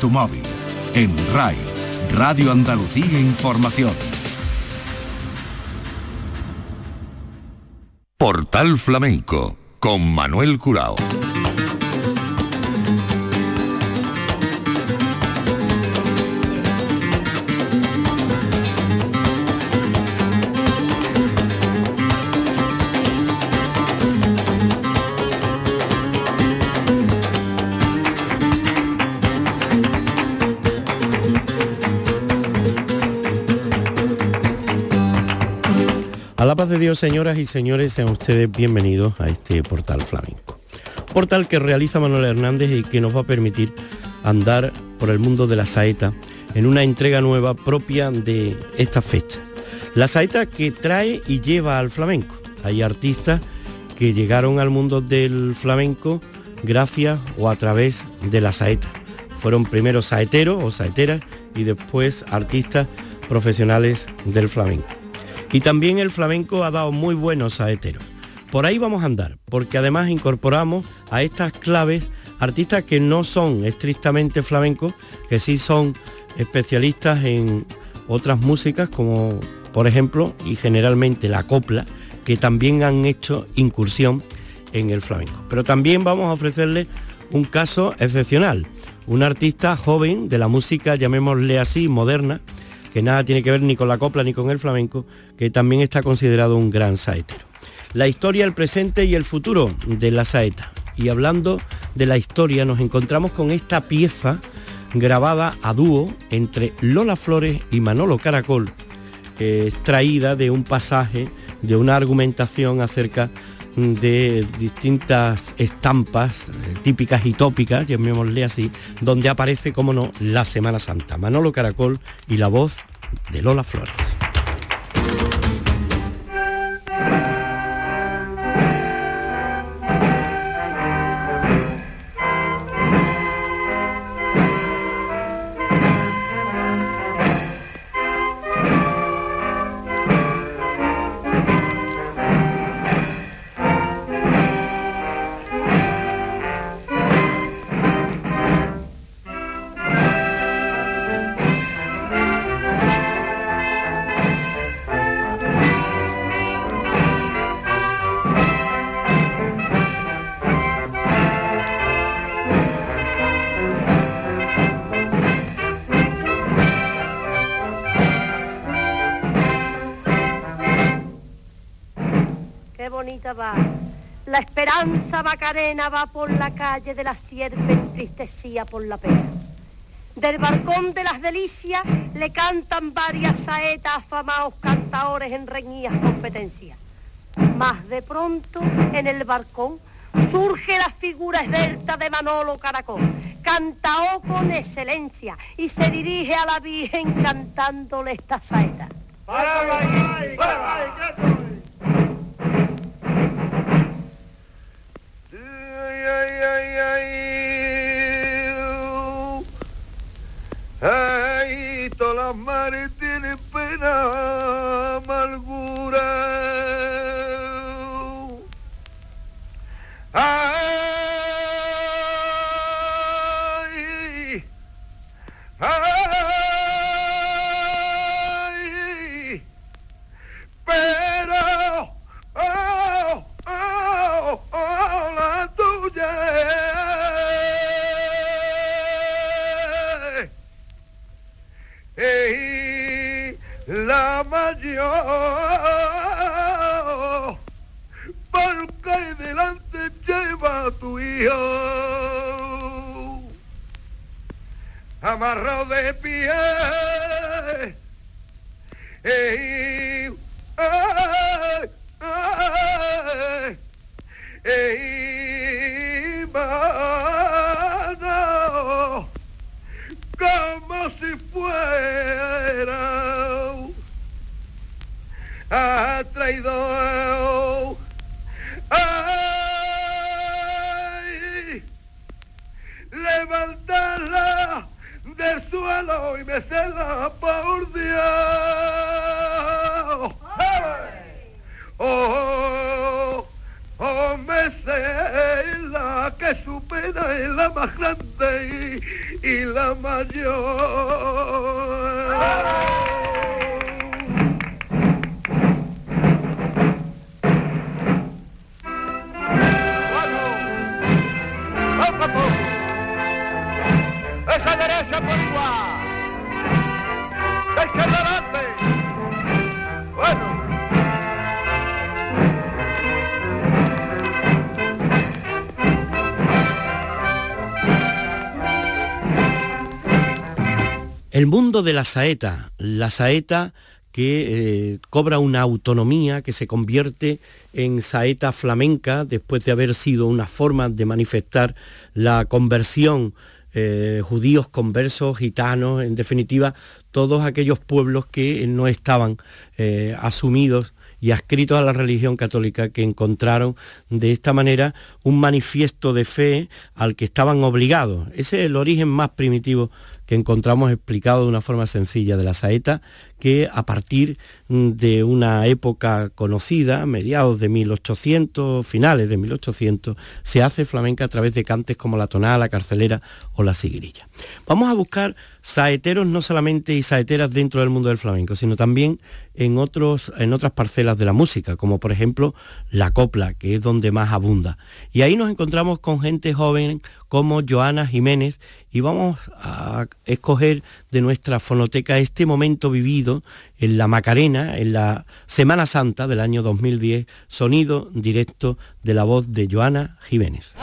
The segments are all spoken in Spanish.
tu móvil. En RAI, Radio Andalucía Información. Portal Flamenco con Manuel Curao. Señoras y señores, sean ustedes bienvenidos a este portal flamenco. Portal que realiza Manuel Hernández y que nos va a permitir andar por el mundo de la saeta en una entrega nueva propia de esta fecha. La saeta que trae y lleva al flamenco. Hay artistas que llegaron al mundo del flamenco gracias o a través de la saeta. Fueron primero saeteros o saeteras y después artistas profesionales del flamenco. Y también el flamenco ha dado muy buenos saeteros. Por ahí vamos a andar, porque además incorporamos a estas claves artistas que no son estrictamente flamencos, que sí son especialistas en otras músicas, como por ejemplo, y generalmente la copla, que también han hecho incursión en el flamenco. Pero también vamos a ofrecerles un caso excepcional, un artista joven de la música, llamémosle así, moderna, que nada tiene que ver ni con la copla ni con el flamenco, que también está considerado un gran saetero. La historia, el presente y el futuro de la saeta. Y hablando de la historia, nos encontramos con esta pieza grabada a dúo entre Lola Flores y Manolo Caracol, extraída de un pasaje, de una argumentación acerca de distintas estampas eh, típicas y tópicas, llamémosle así, donde aparece, como no, la Semana Santa. Manolo Caracol y la voz de Lola Flores. Va por la calle de la sierpe entristecía por la pena. Del balcón de las delicias le cantan varias saetas afamados cantadores en reñías competencias. Más de pronto en el balcón surge la figura esbelta de Manolo Caracol, cantao con excelencia y se dirige a la Virgen cantándole esta saeta. Ay, El mundo de la saeta, la saeta que eh, cobra una autonomía, que se convierte en saeta flamenca después de haber sido una forma de manifestar la conversión eh, judíos conversos, gitanos, en definitiva, todos aquellos pueblos que no estaban eh, asumidos y adscritos a la religión católica que encontraron de esta manera un manifiesto de fe al que estaban obligados. Ese es el origen más primitivo que encontramos explicado de una forma sencilla de la saeta, que a partir de una época conocida, mediados de 1800, finales de 1800, se hace flamenca a través de cantes como la tonada, la carcelera o la sigrilla. Vamos a buscar saeteros no solamente y saeteras dentro del mundo del flamenco, sino también en, otros, en otras parcelas de la música, como por ejemplo la copla, que es donde más abunda. Y ahí nos encontramos con gente joven como Joana Jiménez y vamos a escoger de nuestra fonoteca este momento vivido en la Macarena, en la Semana Santa del año 2010, sonido directo de la voz de Joana Jiménez.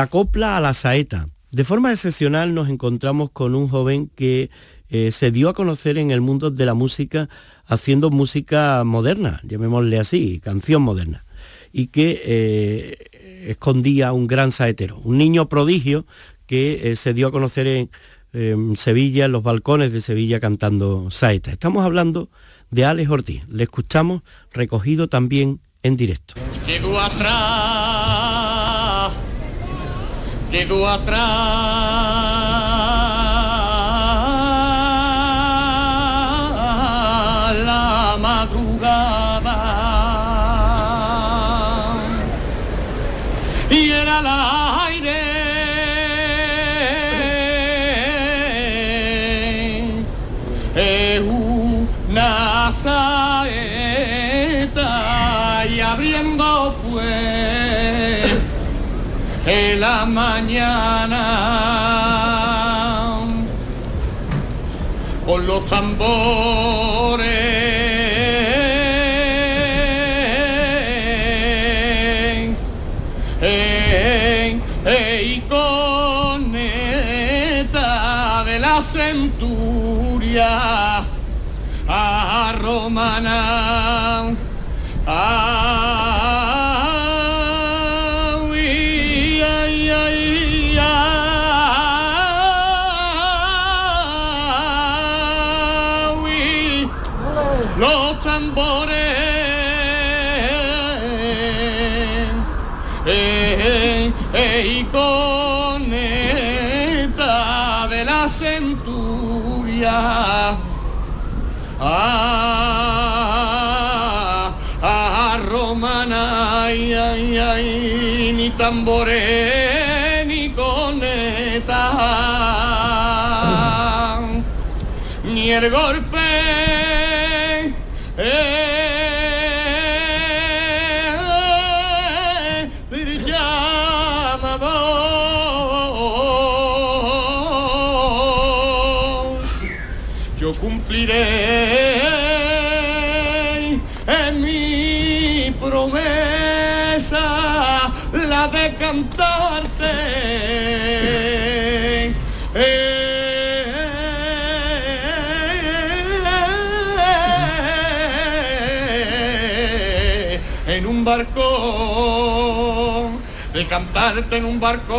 La copla a la saeta. De forma excepcional nos encontramos con un joven que eh, se dio a conocer en el mundo de la música haciendo música moderna, llamémosle así, canción moderna, y que eh, escondía un gran saetero, un niño prodigio que eh, se dio a conocer en, Sevilla, en los balcones de Sevilla cantando saeta. Estamos hablando de Alex Ortiz, le escuchamos recogido también en directo. Quedó atrás la madrugada. Y era el en la mañana. Con los tambores. Y con de la centuria a romana a, a romana ay, ay, ay, ni tambores ni coneta ni el golpe en mi promesa la de cantarte. en un barco, de cantarte en un barco,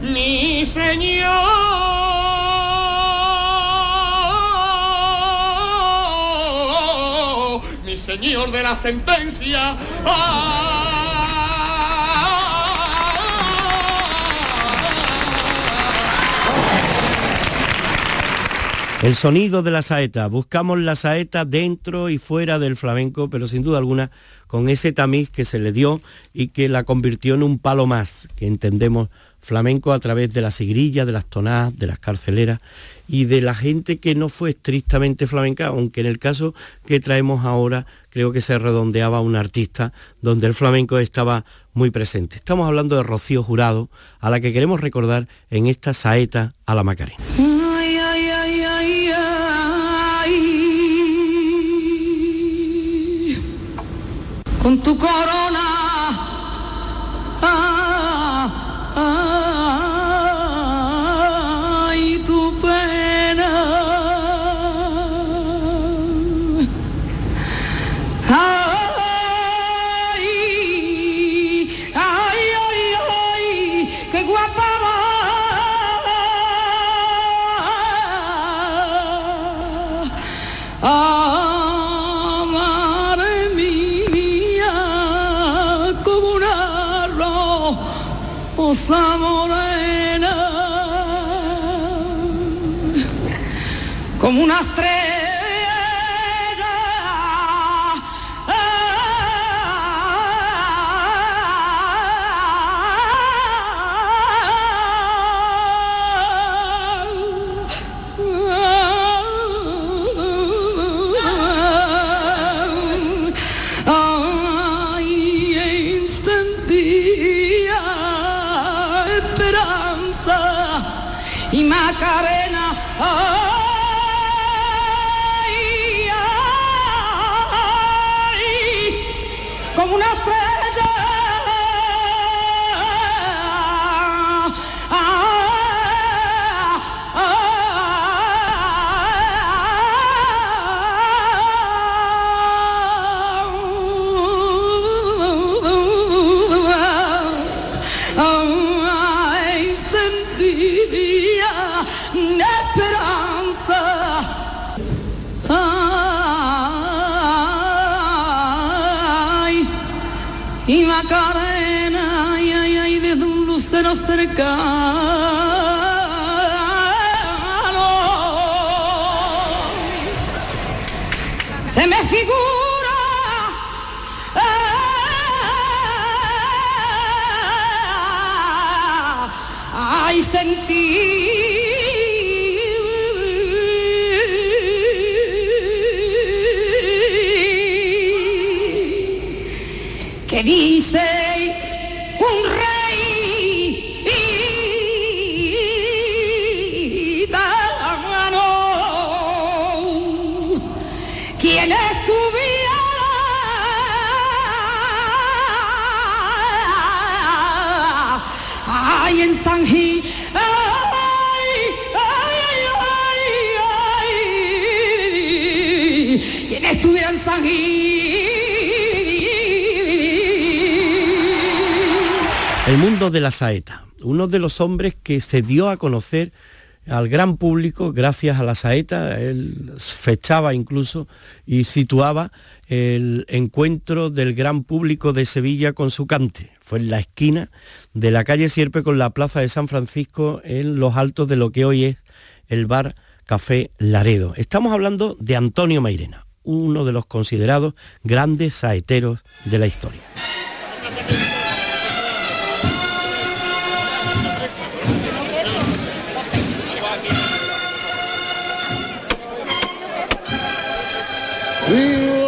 mi Señor. Señor de la sentencia. El sonido de la saeta. Buscamos la saeta dentro y fuera del flamenco, pero sin duda alguna con ese tamiz que se le dio y que la convirtió en un palo más, que entendemos flamenco a través de la sigrilla, de las tonadas, de las carceleras y de la gente que no fue estrictamente flamenca, aunque en el caso que traemos ahora creo que se redondeaba un artista donde el flamenco estaba muy presente. Estamos hablando de Rocío Jurado, a la que queremos recordar en esta saeta a la Macarena. Con tu corona. Se me figura ah, sentir que dice De la saeta, uno de los hombres que se dio a conocer al gran público gracias a la saeta, él fechaba incluso y situaba el encuentro del gran público de Sevilla con su cante. Fue en la esquina de la calle Sierpe con la plaza de San Francisco en los altos de lo que hoy es el bar Café Laredo. Estamos hablando de Antonio Mairena, uno de los considerados grandes saeteros de la historia. Ay,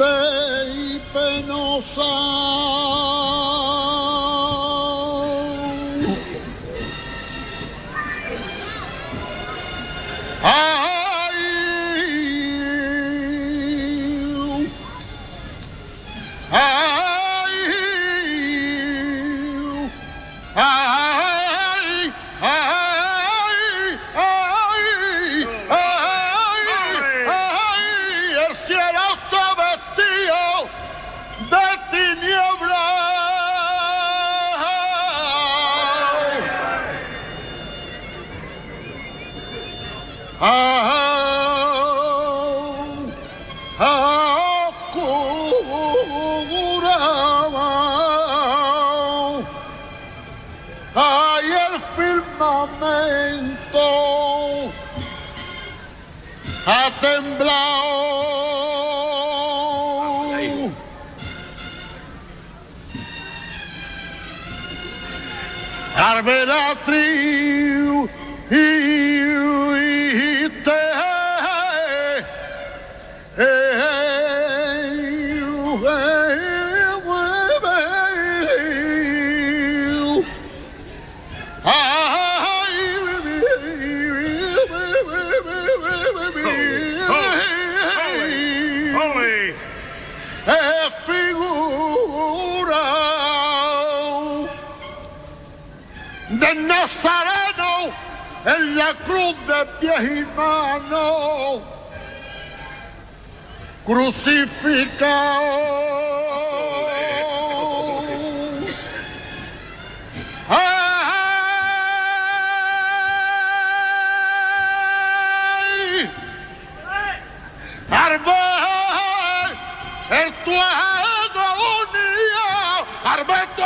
triste y penosa. temblao. Hey. Arbelatri. Nazareno en la cruz de pies y manos crucificado. ¡Ay! Arbel, el tu agonía, Arbel tu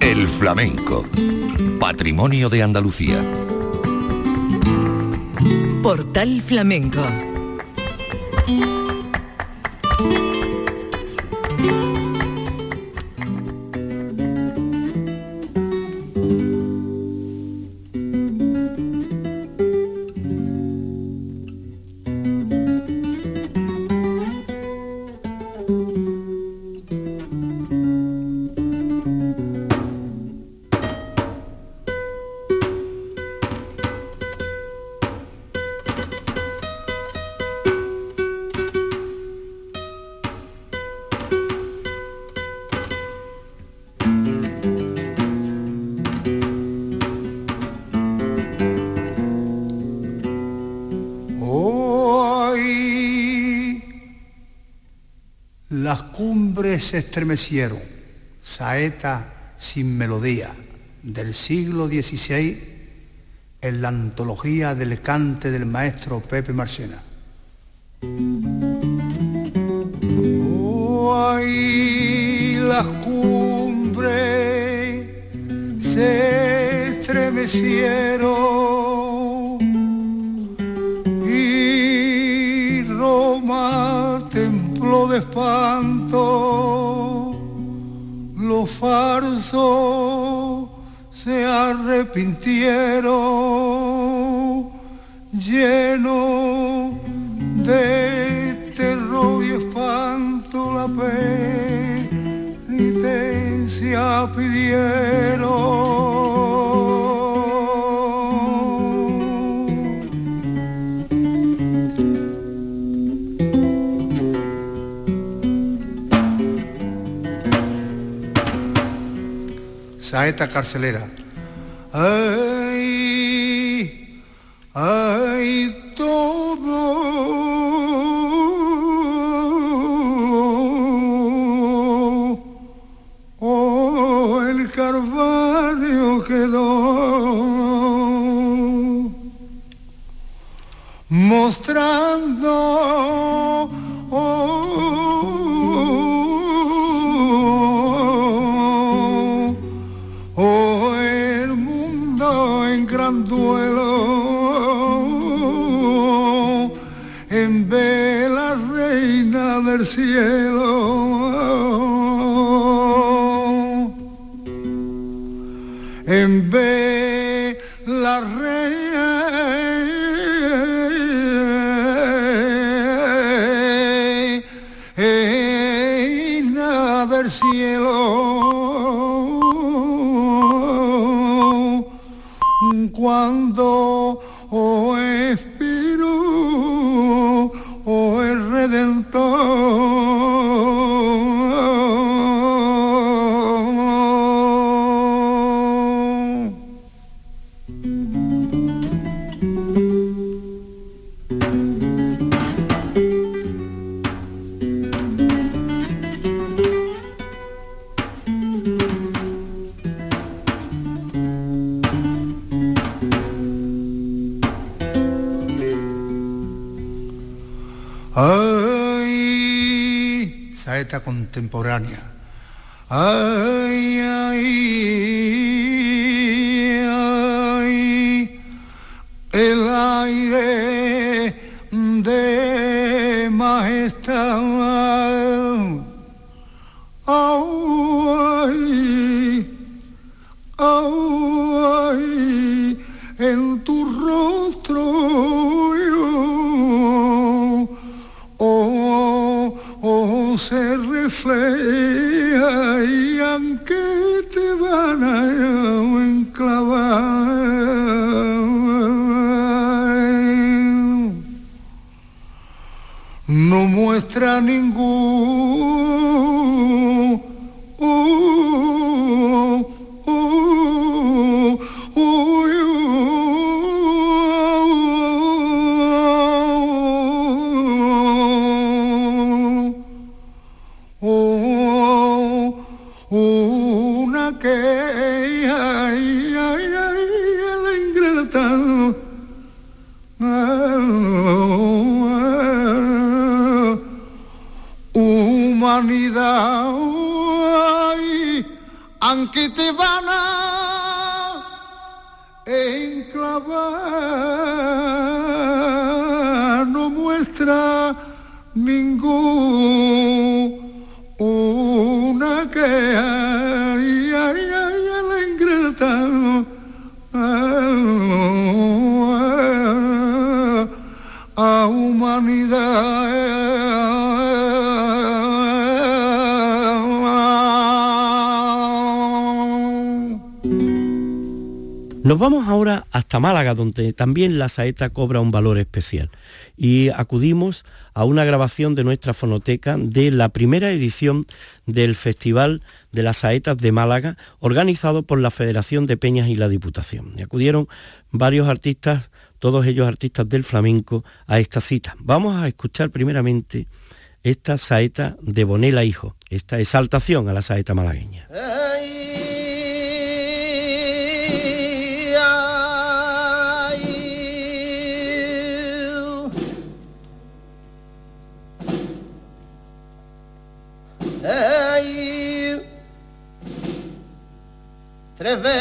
El flamenco. Patrimonio de Andalucía. Portal Flamenco. Se estremecieron, saeta sin melodía del siglo XVI en la antología del cante del maestro Pepe Marcena. Hoy las cumbres se estremecieron y Roma templo de espanto, los farsos se arrepintieron, lleno de terror y espanto la penitencia pidieron. Saeta carcelera. Ay, ay, todo. Oh, el Carvalho quedó mostrando del cielo. En ve contemporánea. No muestra ningún Donde también la saeta cobra un valor especial. Y acudimos a una grabación de nuestra fonoteca de la primera edición del Festival de las Saetas de Málaga, organizado por la Federación de Peñas y la Diputación. Y acudieron varios artistas, todos ellos artistas del flamenco, a esta cita. Vamos a escuchar primeramente esta saeta de Bonela Hijo, esta exaltación a la saeta malagueña. Tres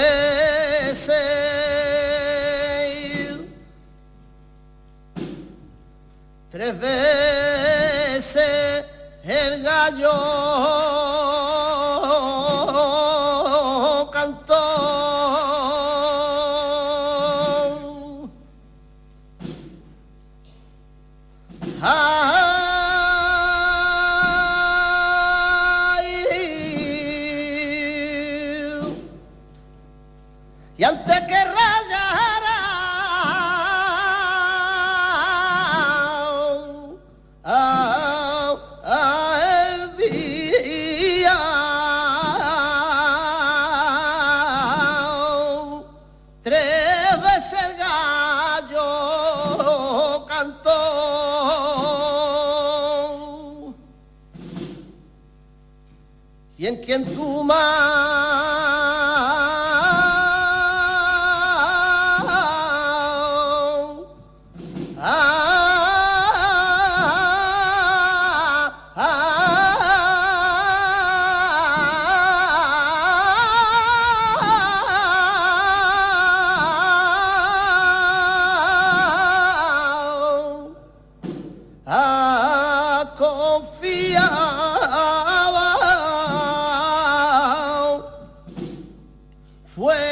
fue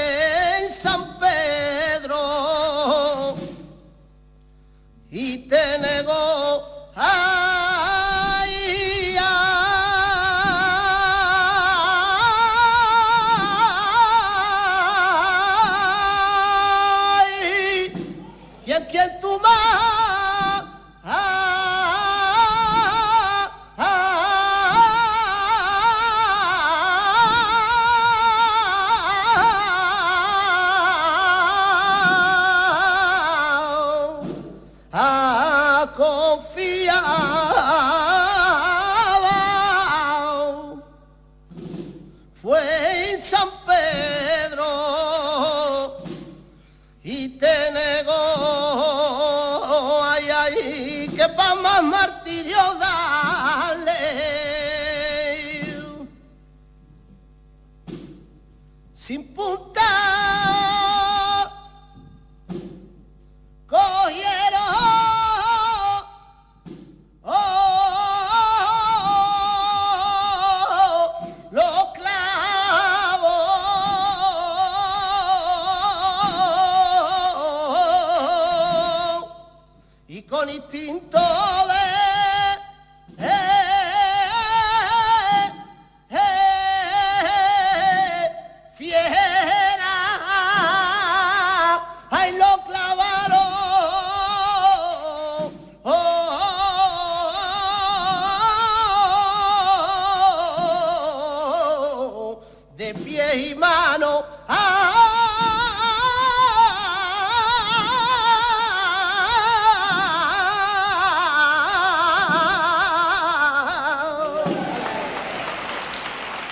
de pie y mano ah.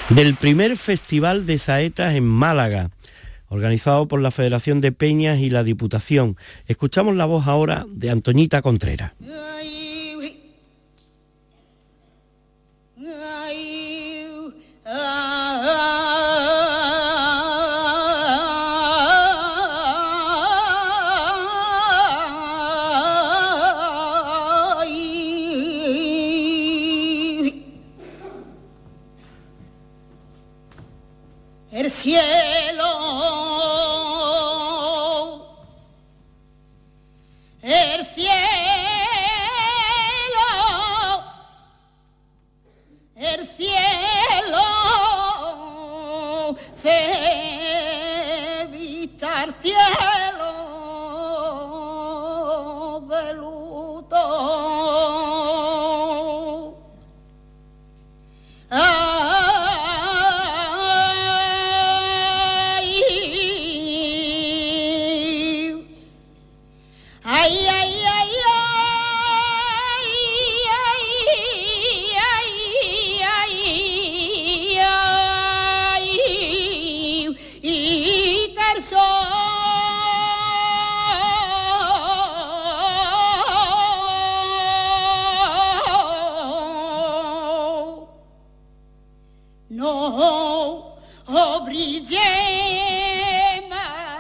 del primer Festival de Saetas en Málaga, organizado por la Federación de Peñas y la Diputación. Escuchamos la voz ahora de Antoñita Contreras. Más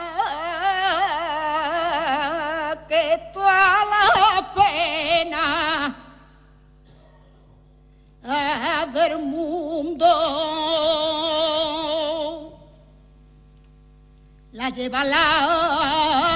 que toda la pena del mundo. La lleva la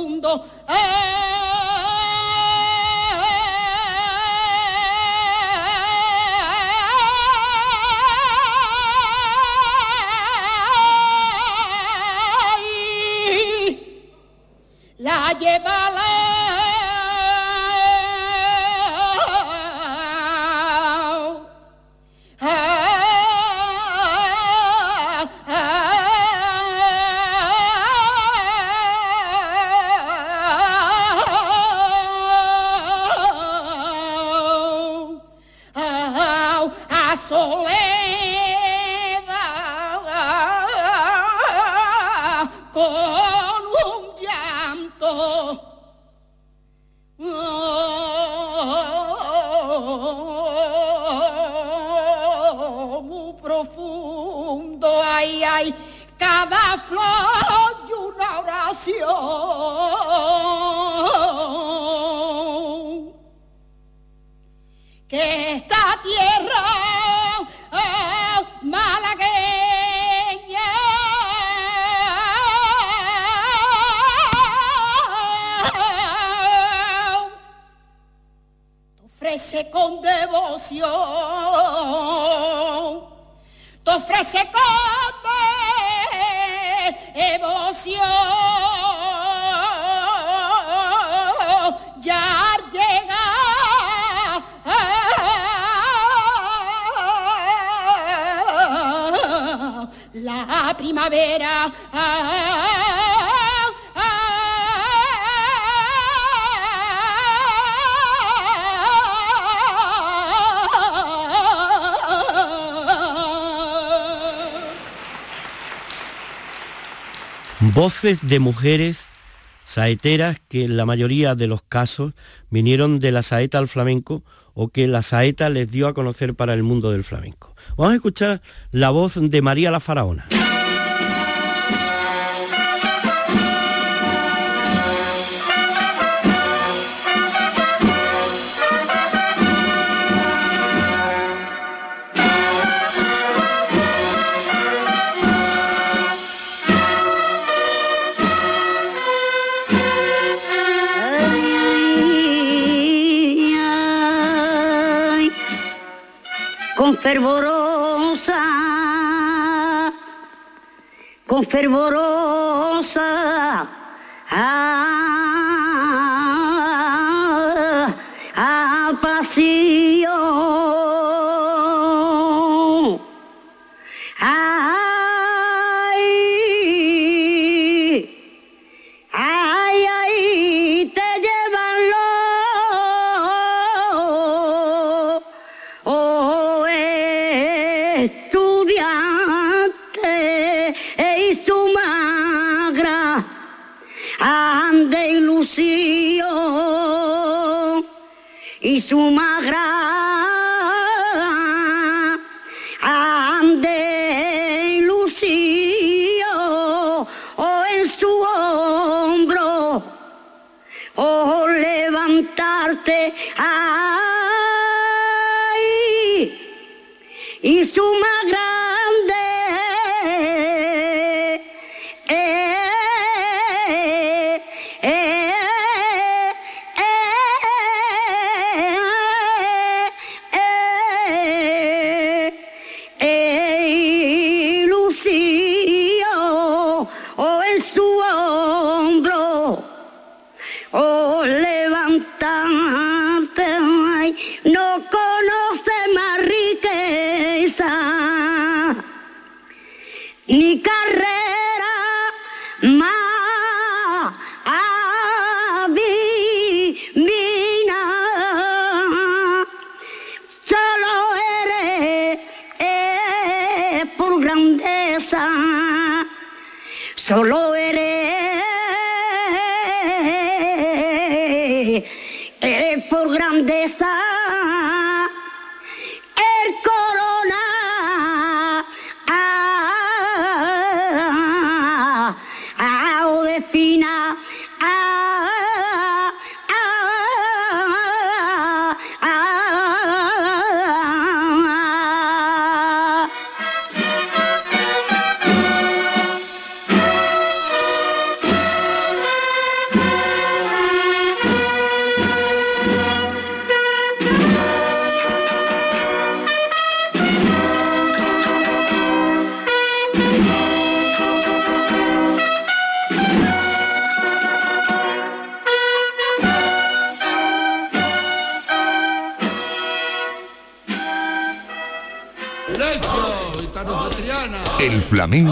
profundo. Soledad con un llanto. Muy profundo, ay, ay, cada flor y una oración que esta tierra con devoción, te ofrece con devoción, ya llega. La primavera. Voces de mujeres saeteras que en la mayoría de los casos vinieron de la saeta al flamenco o que la saeta les dio a conocer para el mundo del flamenco. Vamos a escuchar la voz de María la Faraona. Fervorosa, con fervorosa,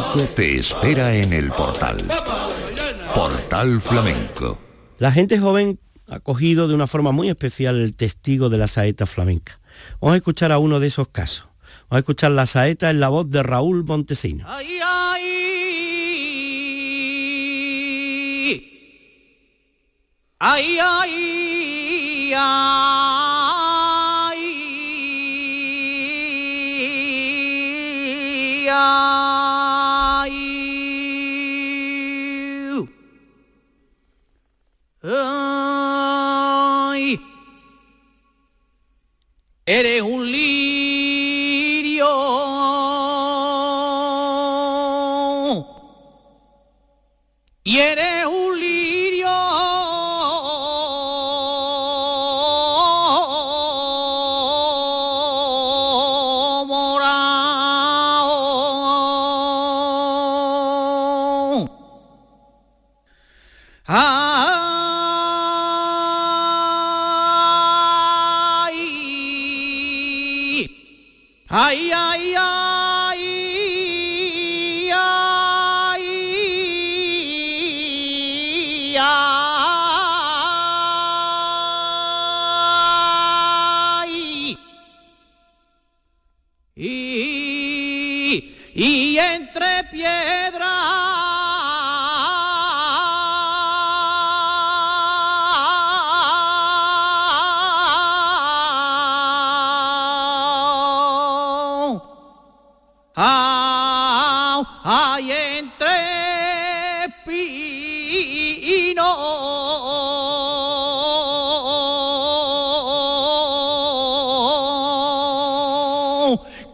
flamenco te espera en el portal. Portal Flamenco. La gente joven ha cogido de una forma muy especial el testigo de la saeta flamenca. Vamos a escuchar a uno de esos casos. Vamos a escuchar la saeta en la voz de Raúl Montesino. Ay, ay. Ay, ay, Eres un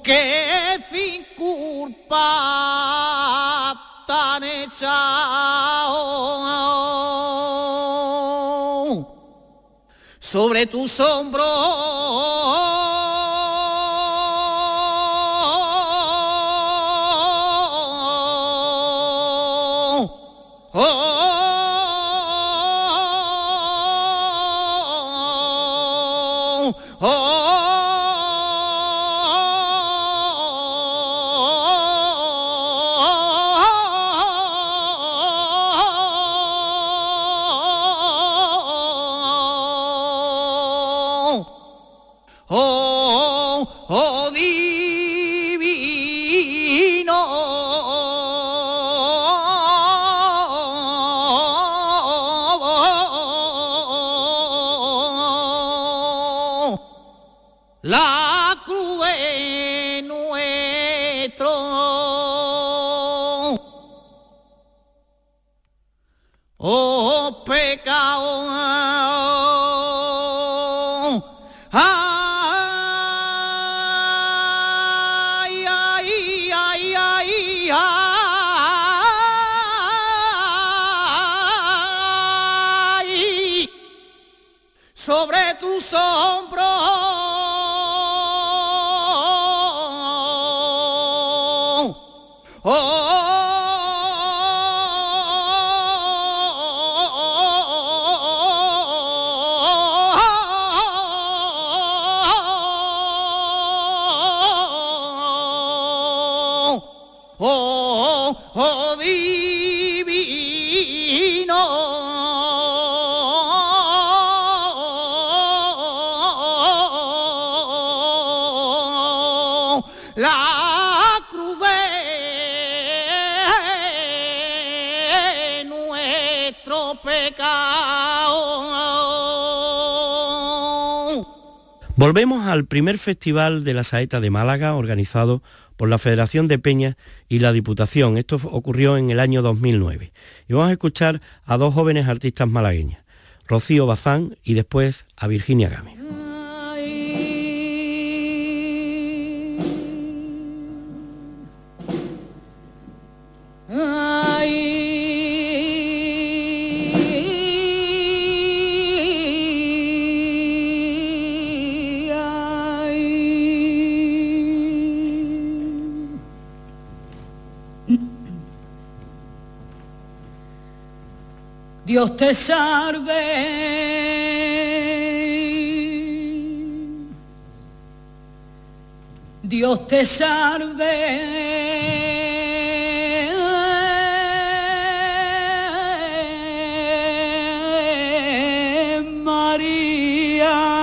que fin culpa tan echao sobre tus hombros. Volvemos al primer festival de la saeta de Málaga organizado por la Federación de Peñas y la Diputación. Esto ocurrió en el año 2009. Y vamos a escuchar a dos jóvenes artistas malagueñas, Rocío Bazán y después a Virginia Game. Dios te salve. Dios te salve. María.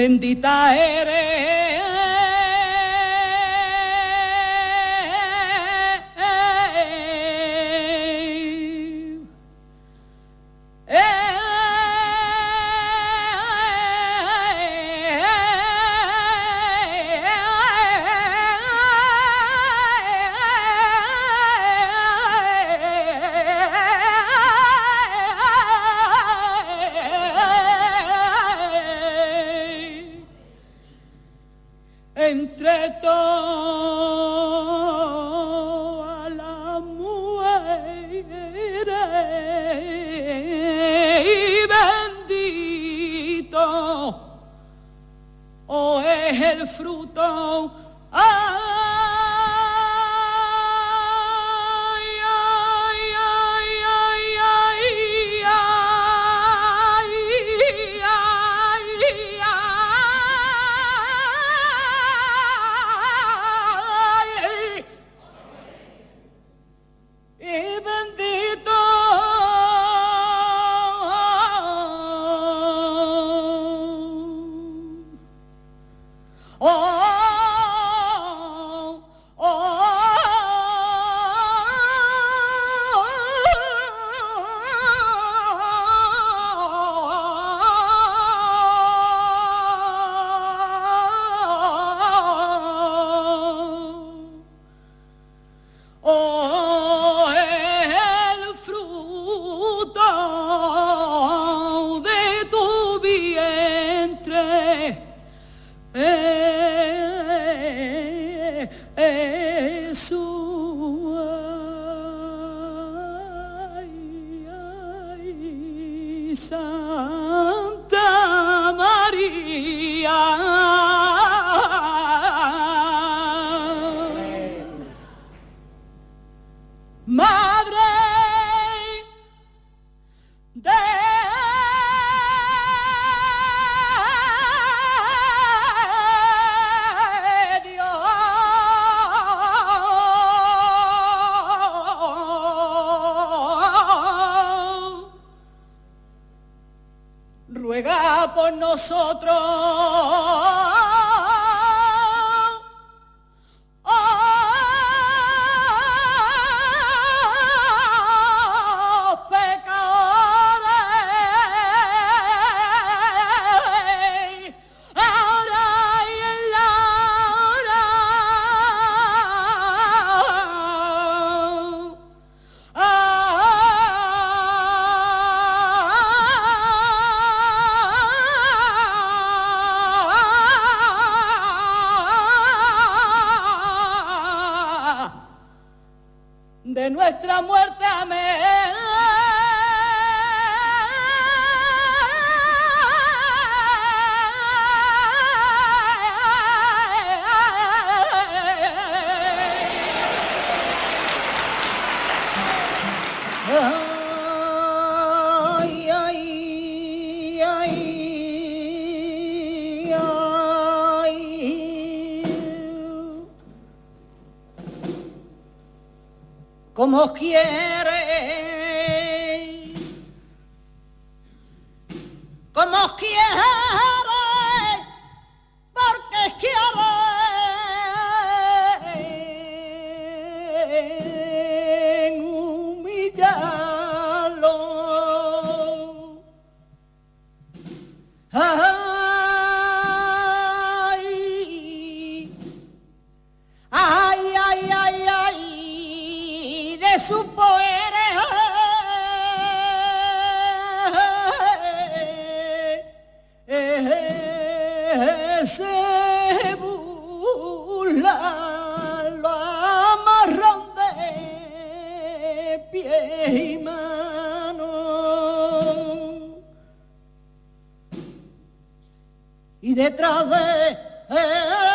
Bendita y detrás de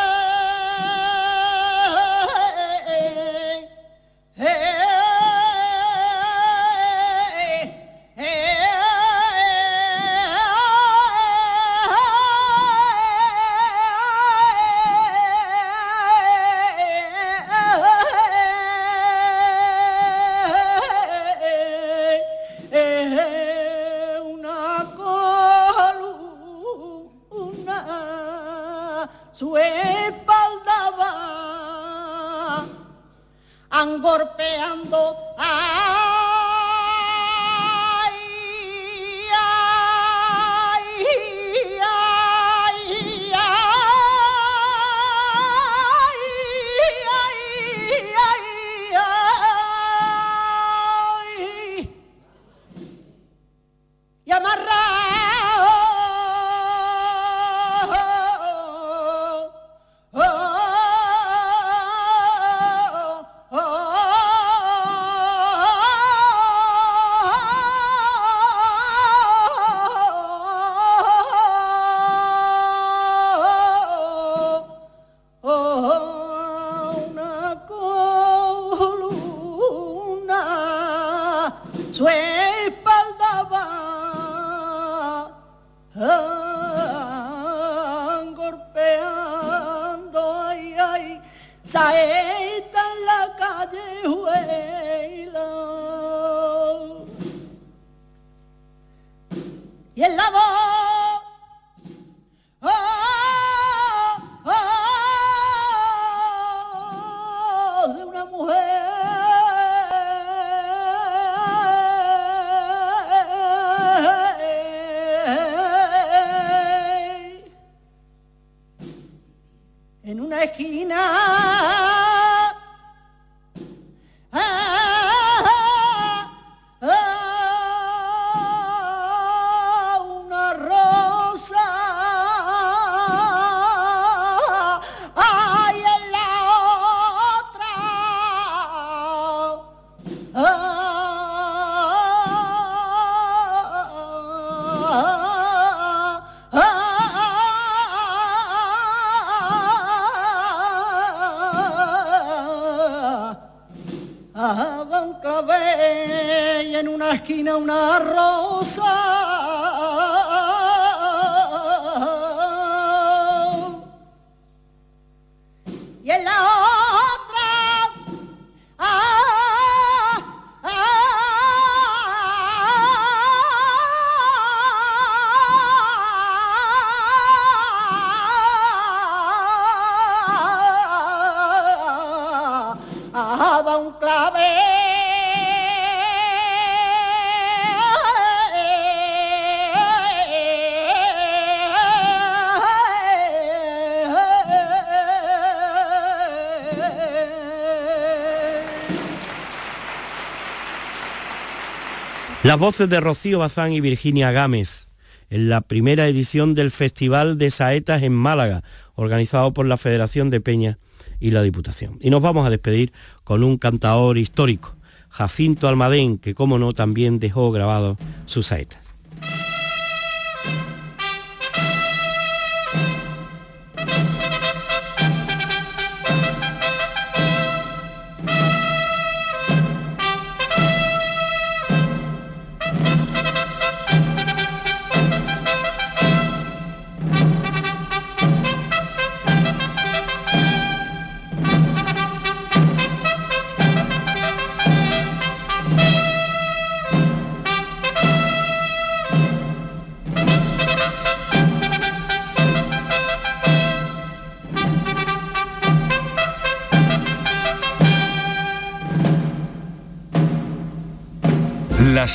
saeta en la calle Huela y en la Las voces de Rocío Bazán y Virginia Gámez en la primera edición del Festival de Saetas en Málaga, organizado por la Federación de Peñas y la Diputación. Y nos vamos a despedir con un cantaor histórico, Jacinto Almadén, que como no también dejó grabado su saeta.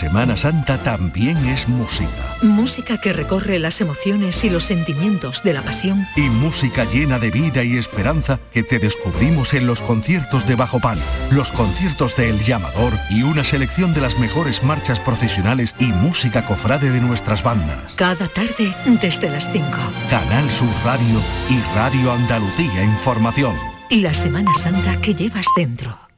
Semana Santa también es música. Música que recorre las emociones y los sentimientos de la pasión. Y música llena de vida y esperanza que te descubrimos en los conciertos de Bajo Palo, los conciertos de El Llamador y una selección de las mejores marchas profesionales y música cofrade de nuestras bandas. Cada tarde desde las 5. Canal Sur Radio y Radio Andalucía Información. La Semana Santa que llevas dentro.